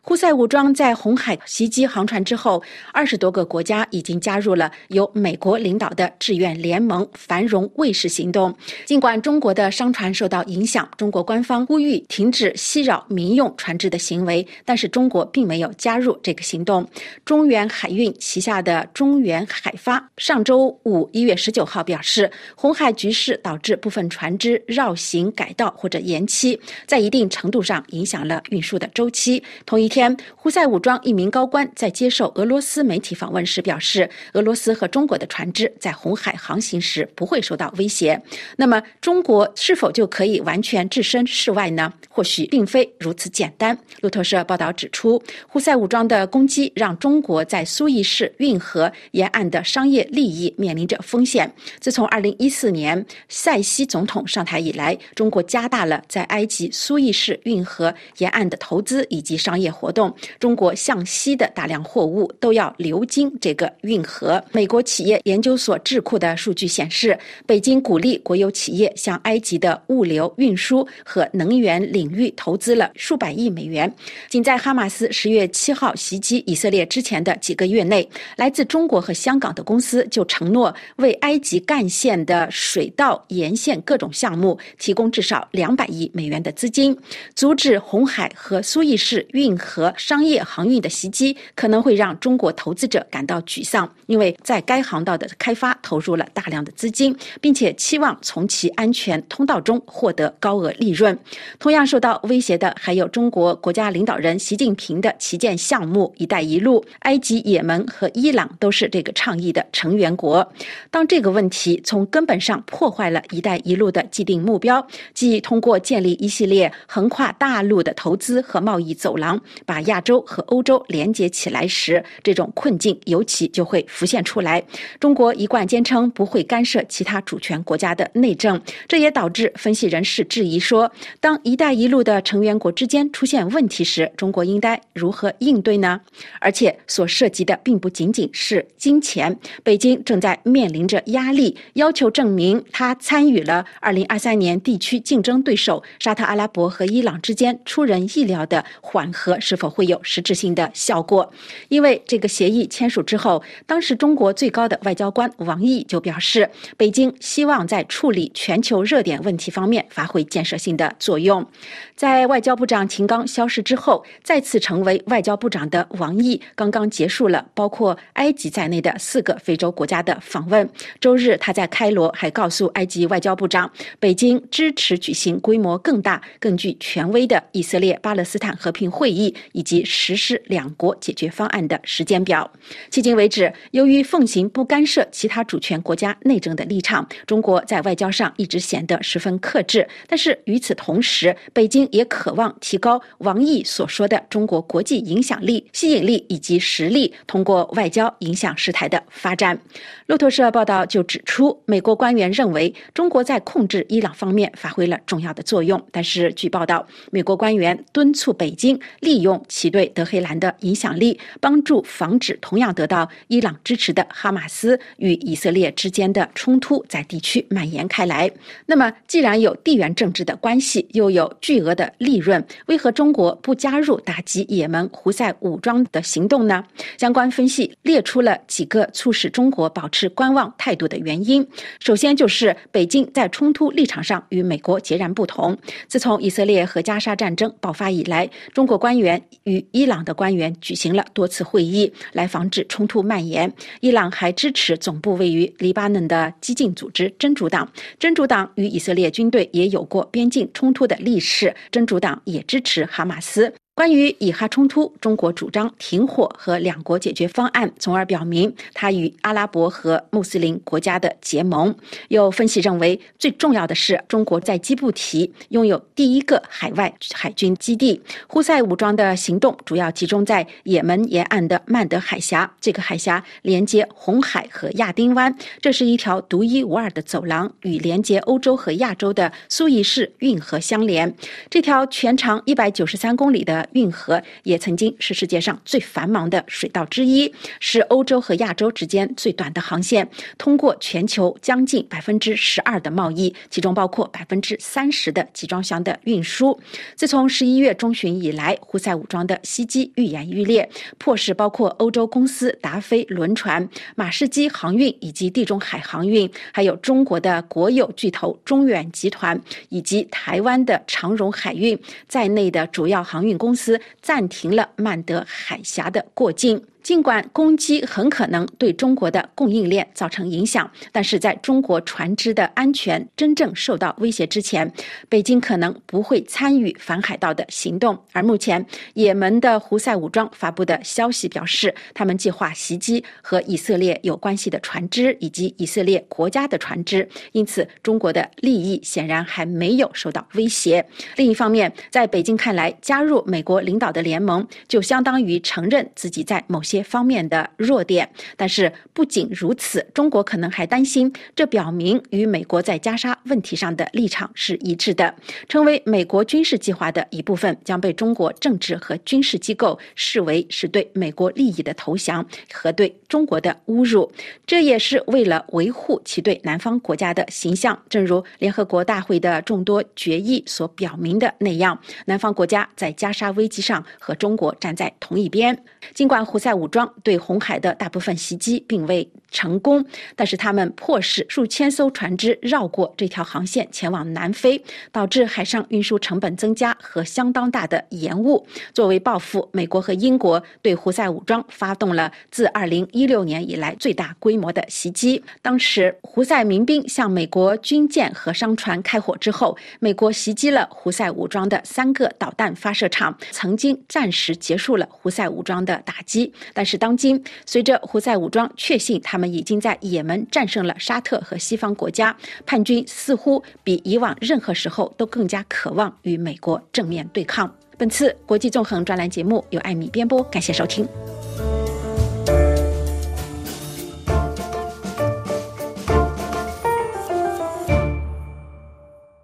胡塞武装在红海袭击航船之后，二十多个国家已经加入了由美国领导的志愿联盟“繁荣卫士行动”。尽管中国的商船受到影响，中国官方呼吁停止袭扰民用船只的行为，但是中国并没有加入这个行动。中原海运旗下的中原海发上周五一月十九号表示，红海局势导致部分船只绕行改道或者延期，在一定程度上影响了运输的周期。同一天，胡塞武装一名高官在接受俄罗斯媒体访问时表示，俄罗斯和中国的船只在红海航行时不会受到威胁。那么，中国是否就可以完全置身事外呢？或许并非如此简单。路透社报道指出，胡塞武装的攻击让中国在苏伊士运河沿岸的商业利益面临着风险。自从2014年塞西总统上台以来，中国加大了在埃及苏伊士运河沿岸的投资以及商业。活动，中国向西的大量货物都要流经这个运河。美国企业研究所智库的数据显示，北京鼓励国有企业向埃及的物流运输和能源领域投资了数百亿美元。仅在哈马斯十月七号袭击以色列之前的几个月内，来自中国和香港的公司就承诺为埃及干线的水道沿线各种项目提供至少两百亿美元的资金，阻止红海和苏伊士运河。和商业航运的袭击，可能会让中国投资者感到沮丧，因为在该航道的开发投入了大量的资金，并且期望从其安全通道中获得高额利润。同样受到威胁的还有中国国家领导人习近平的旗舰项目“一带一路”。埃及、也门和伊朗都是这个倡议的成员国。当这个问题从根本上破坏了一带一路的既定目标，即通过建立一系列横跨大陆的投资和贸易走廊，把亚洲和欧洲连接起来时，这种困境尤其就会浮现出来。中国一贯坚称不会干涉其他主权国家的内政，这也导致分析人士质疑说，当“一带一路”的成员国之间出现问题时，中国应该如何应对呢？而且所涉及的并不仅仅是金钱，北京正在面临着压力，要求证明他参与了2023年地区竞争对手沙特阿拉伯和伊朗之间出人意料的缓和是否会有实质性的效果。因为这个协议签署之后，当时中国最高的外交官王毅就表示，北京希望在处理全球热点问题方面发挥建设性的作用。在外交部长秦刚消失之后，再次成为外交部长的王毅刚刚结束了包括埃及在内的四个非洲国家的访问。周日，他在开罗还告诉埃及外交部长，北京支持举行规模更大、更具权威的以色列巴勒斯坦和平会议，以及实施两国解决方案的时间表。迄今为止，由于奉行不干涉其他主权国家内政的立场，中国在外交上一直显得十分克制。但是与此同时，北京也渴望提高王毅所说的中国国际影响力、吸引力以及实力，通过外交影响事态的发展。路透社报道就指出，美国官员认为中国在控制伊朗方面发挥了重要的作用。但是，据报道，美国官员敦促北京立用其对德黑兰的影响力，帮助防止同样得到伊朗支持的哈马斯与以色列之间的冲突在地区蔓延开来。那么，既然有地缘政治的关系，又有巨额的利润，为何中国不加入打击也门胡塞武装的行动呢？相关分析列出了几个促使中国保持观望态度的原因。首先就是北京在冲突立场上与美国截然不同。自从以色列和加沙战争爆发以来，中国官员与伊朗的官员举行了多次会议，来防止冲突蔓延。伊朗还支持总部位于黎巴嫩的激进组织真主党。真主党与以色列军队也有过边境冲突的历史。真主党也支持哈马斯。关于以哈冲突，中国主张停火和两国解决方案，从而表明它与阿拉伯和穆斯林国家的结盟。有分析认为，最重要的是中国在基布提拥有第一个海外海军基地。胡塞武装的行动主要集中在也门沿岸的曼德海峡，这个海峡连接红海和亚丁湾，这是一条独一无二的走廊，与连接欧洲和亚洲的苏伊士运河相连。这条全长一百九十三公里的。运河也曾经是世界上最繁忙的水道之一，是欧洲和亚洲之间最短的航线，通过全球将近百分之十二的贸易，其中包括百分之三十的集装箱的运输。自从十一月中旬以来，胡塞武装的袭击愈演愈烈，迫使包括欧洲公司达菲轮船、马士基航运以及地中海航运，还有中国的国有巨头中远集团以及台湾的长荣海运在内的主要航运公。公司暂停了曼德海峡的过境。尽管攻击很可能对中国的供应链造成影响，但是在中国船只的安全真正受到威胁之前，北京可能不会参与反海盗的行动。而目前，也门的胡塞武装发布的消息表示，他们计划袭击和以色列有关系的船只以及以色列国家的船只，因此中国的利益显然还没有受到威胁。另一方面，在北京看来，加入美国领导的联盟就相当于承认自己在某些。些方面的弱点，但是不仅如此，中国可能还担心，这表明与美国在加沙问题上的立场是一致的。成为美国军事计划的一部分，将被中国政治和军事机构视为是对美国利益的投降和对中国的侮辱。这也是为了维护其对南方国家的形象。正如联合国大会的众多决议所表明的那样，南方国家在加沙危机上和中国站在同一边。尽管胡塞武武装对红海的大部分袭击并未成功，但是他们迫使数千艘船只绕过这条航线前往南非，导致海上运输成本增加和相当大的延误。作为报复，美国和英国对胡塞武装发动了自2016年以来最大规模的袭击。当时，胡塞民兵向美国军舰和商船开火之后，美国袭击了胡塞武装的三个导弹发射场，曾经暂时结束了胡塞武装的打击。但是，当今随着胡塞武装确信他们。们已经在也门战胜了沙特和西方国家，叛军似乎比以往任何时候都更加渴望与美国正面对抗。本次国际纵横专栏节目由艾米编播，感谢收听。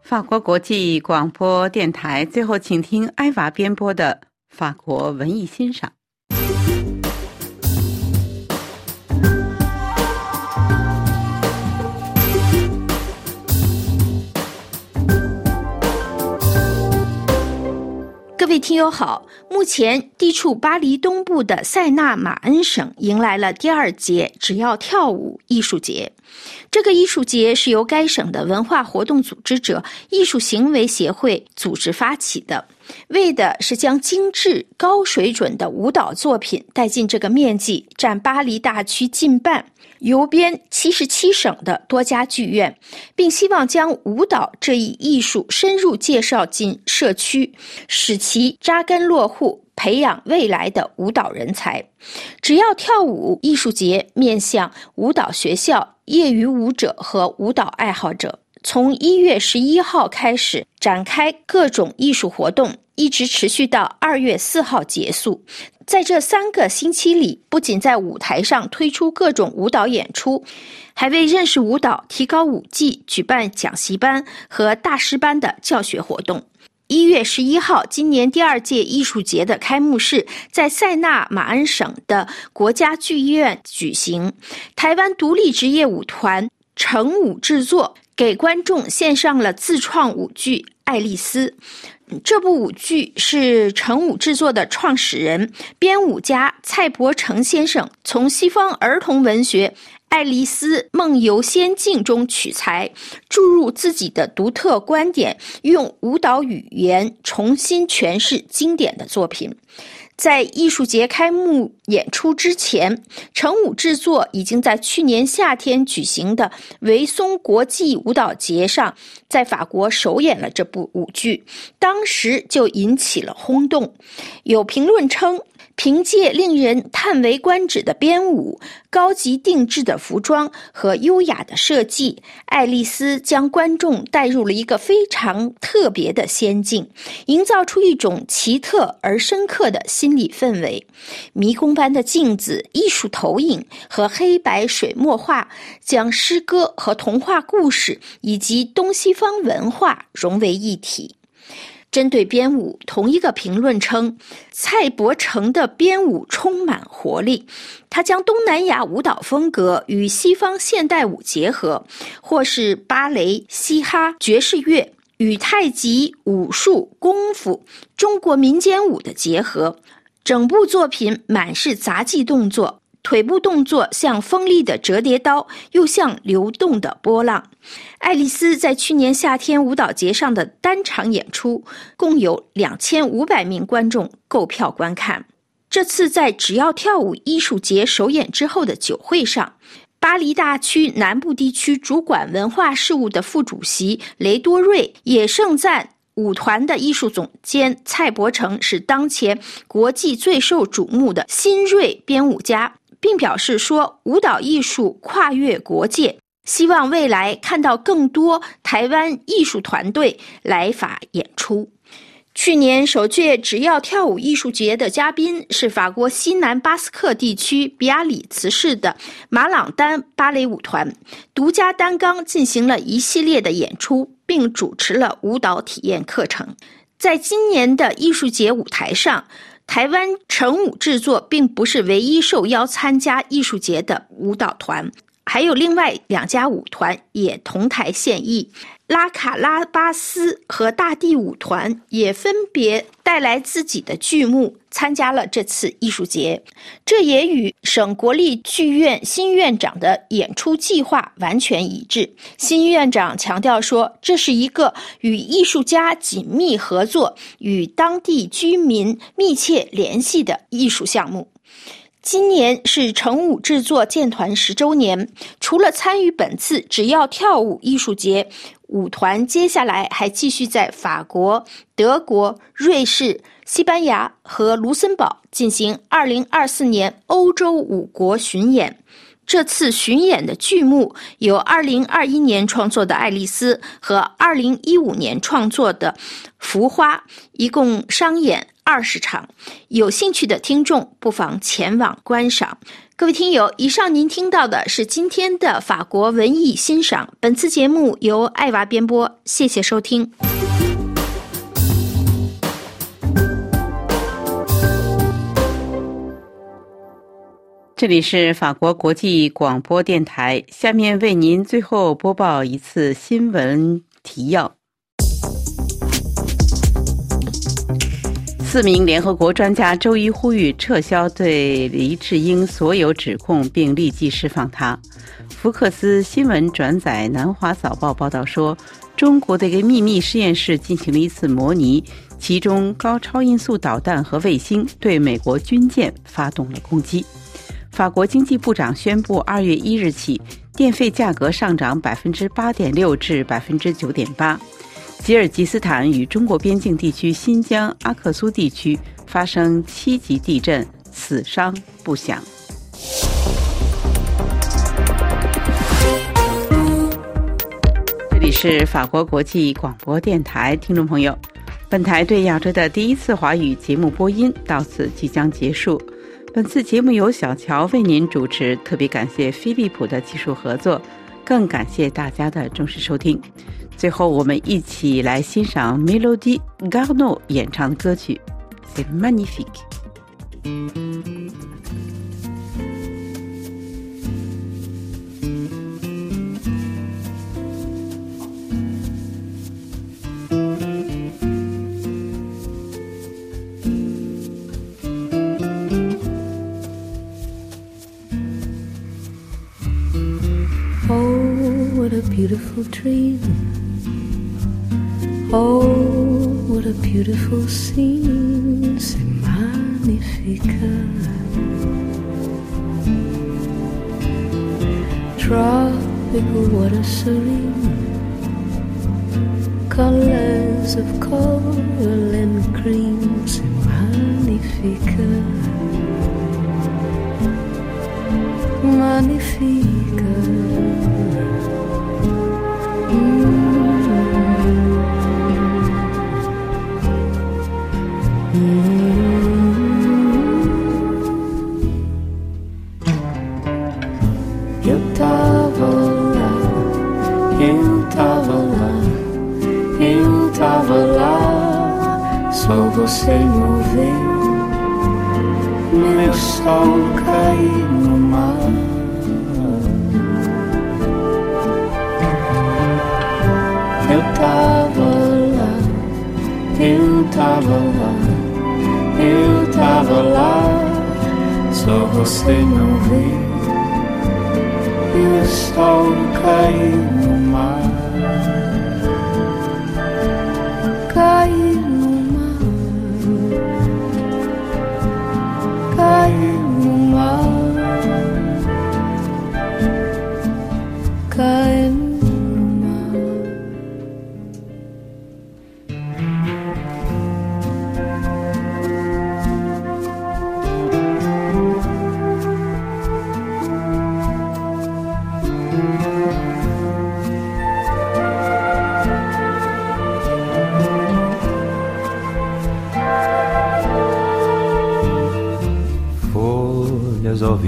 法国国际广播电台，最后请听埃娃编播的法国文艺欣赏。听友好，目前地处巴黎东部的塞纳马恩省迎来了第二届“只要跳舞”艺术节。这个艺术节是由该省的文化活动组织者艺术行为协会组织发起的，为的是将精致、高水准的舞蹈作品带进这个面积占巴黎大区近半。游边七十七省的多家剧院，并希望将舞蹈这一艺术深入介绍进社区，使其扎根落户，培养未来的舞蹈人才。只要跳舞艺术节面向舞蹈学校、业余舞者和舞蹈爱好者，从一月十一号开始展开各种艺术活动，一直持续到二月四号结束。在这三个星期里，不仅在舞台上推出各种舞蹈演出，还为认识舞蹈、提高舞技举办讲习班和大师班的教学活动。一月十一号，今年第二届艺术节的开幕式在塞纳马恩省的国家剧院举行。台湾独立职业舞团成舞制作，给观众献上了自创舞剧《爱丽丝》。这部舞剧是成舞制作的创始人、编舞家蔡伯成先生从西方儿童文学《爱丽丝梦游仙境》中取材，注入自己的独特观点，用舞蹈语言重新诠释经典的作品。在艺术节开幕演出之前，成武制作已经在去年夏天举行的维松国际舞蹈节上，在法国首演了这部舞剧，当时就引起了轰动。有评论称。凭借令人叹为观止的编舞、高级定制的服装和优雅的设计，爱丽丝将观众带入了一个非常特别的仙境，营造出一种奇特而深刻的心理氛围。迷宫般的镜子、艺术投影和黑白水墨画，将诗歌和童话故事以及东西方文化融为一体。针对编舞，同一个评论称，蔡伯成的编舞充满活力。他将东南亚舞蹈风格与西方现代舞结合，或是芭蕾、嘻哈、爵士乐与太极、武术、功夫、中国民间舞的结合。整部作品满是杂技动作。腿部动作像锋利的折叠刀，又像流动的波浪。爱丽丝在去年夏天舞蹈节上的单场演出，共有两千五百名观众购票观看。这次在只要跳舞艺术节首演之后的酒会上，巴黎大区南部地区主管文化事务的副主席雷多瑞也盛赞舞团的艺术总监蔡伯成是当前国际最受瞩目的新锐编舞家。并表示说，舞蹈艺术跨越国界，希望未来看到更多台湾艺术团队来法演出。去年首届只要跳舞艺术节的嘉宾是法国西南巴斯克地区比亚里茨市的马朗丹芭蕾舞团，独家担纲进行了一系列的演出，并主持了舞蹈体验课程。在今年的艺术节舞台上。台湾成舞制作并不是唯一受邀参加艺术节的舞蹈团，还有另外两家舞团也同台献艺，拉卡拉巴斯和大地舞团也分别带来自己的剧目参加了这次艺术节。这也与省国立剧院新院长的演出计划完全一致。新院长强调说，这是一个与艺术家紧密合作、与当地居民密切联系的艺术项目。今年是成舞制作建团十周年。除了参与本次“只要跳舞”艺术节，舞团接下来还继续在法国、德国、瑞士、西班牙和卢森堡进行2024年欧洲五国巡演。这次巡演的剧目有2021年创作的《爱丽丝》和2015年创作的《浮花》，一共商演。二十场，有兴趣的听众不妨前往观赏。各位听友，以上您听到的是今天的法国文艺欣赏。本次节目由爱娃编播，谢谢收听。这里是法国国际广播电台，下面为您最后播报一次新闻提要。四名联合国专家周一呼吁撤销对黎智英所有指控，并立即释放他。福克斯新闻转载《南华早报》报道说，中国的一个秘密实验室进行了一次模拟，其中高超音速导弹和卫星对美国军舰发动了攻击。法国经济部长宣布，二月一日起，电费价格上涨百分之八点六至百分之九点八。吉尔吉斯坦与中国边境地区新疆阿克苏地区发生七级地震，死伤不详。这里是法国国际广播电台，听众朋友，本台对亚洲的第一次华语节目播音到此即将结束。本次节目由小乔为您主持，特别感谢飞利浦的技术合作，更感谢大家的重视收听。最后，我们一起来欣赏 Melody Garno 演唱的歌曲《C'est Magnifique》。Oh, what a beautiful dream. Beautiful scene, c'est magnifique. Tropical water serene,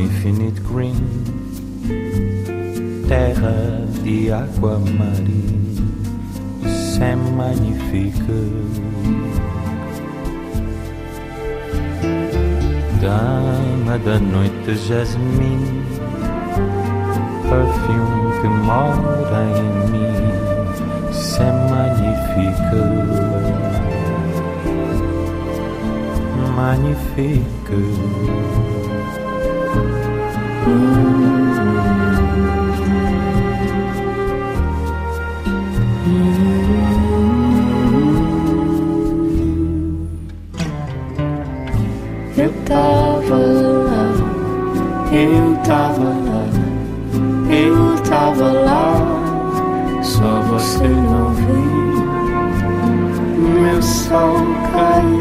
infinite green, terra de água marinha, c'est magnifique. Dama da noite, jasmim, perfume que mora em mim. C'est magnifique. Magnifique. Eu tava lá, eu tava lá, eu tava lá, só você não viu. Meu sol caiu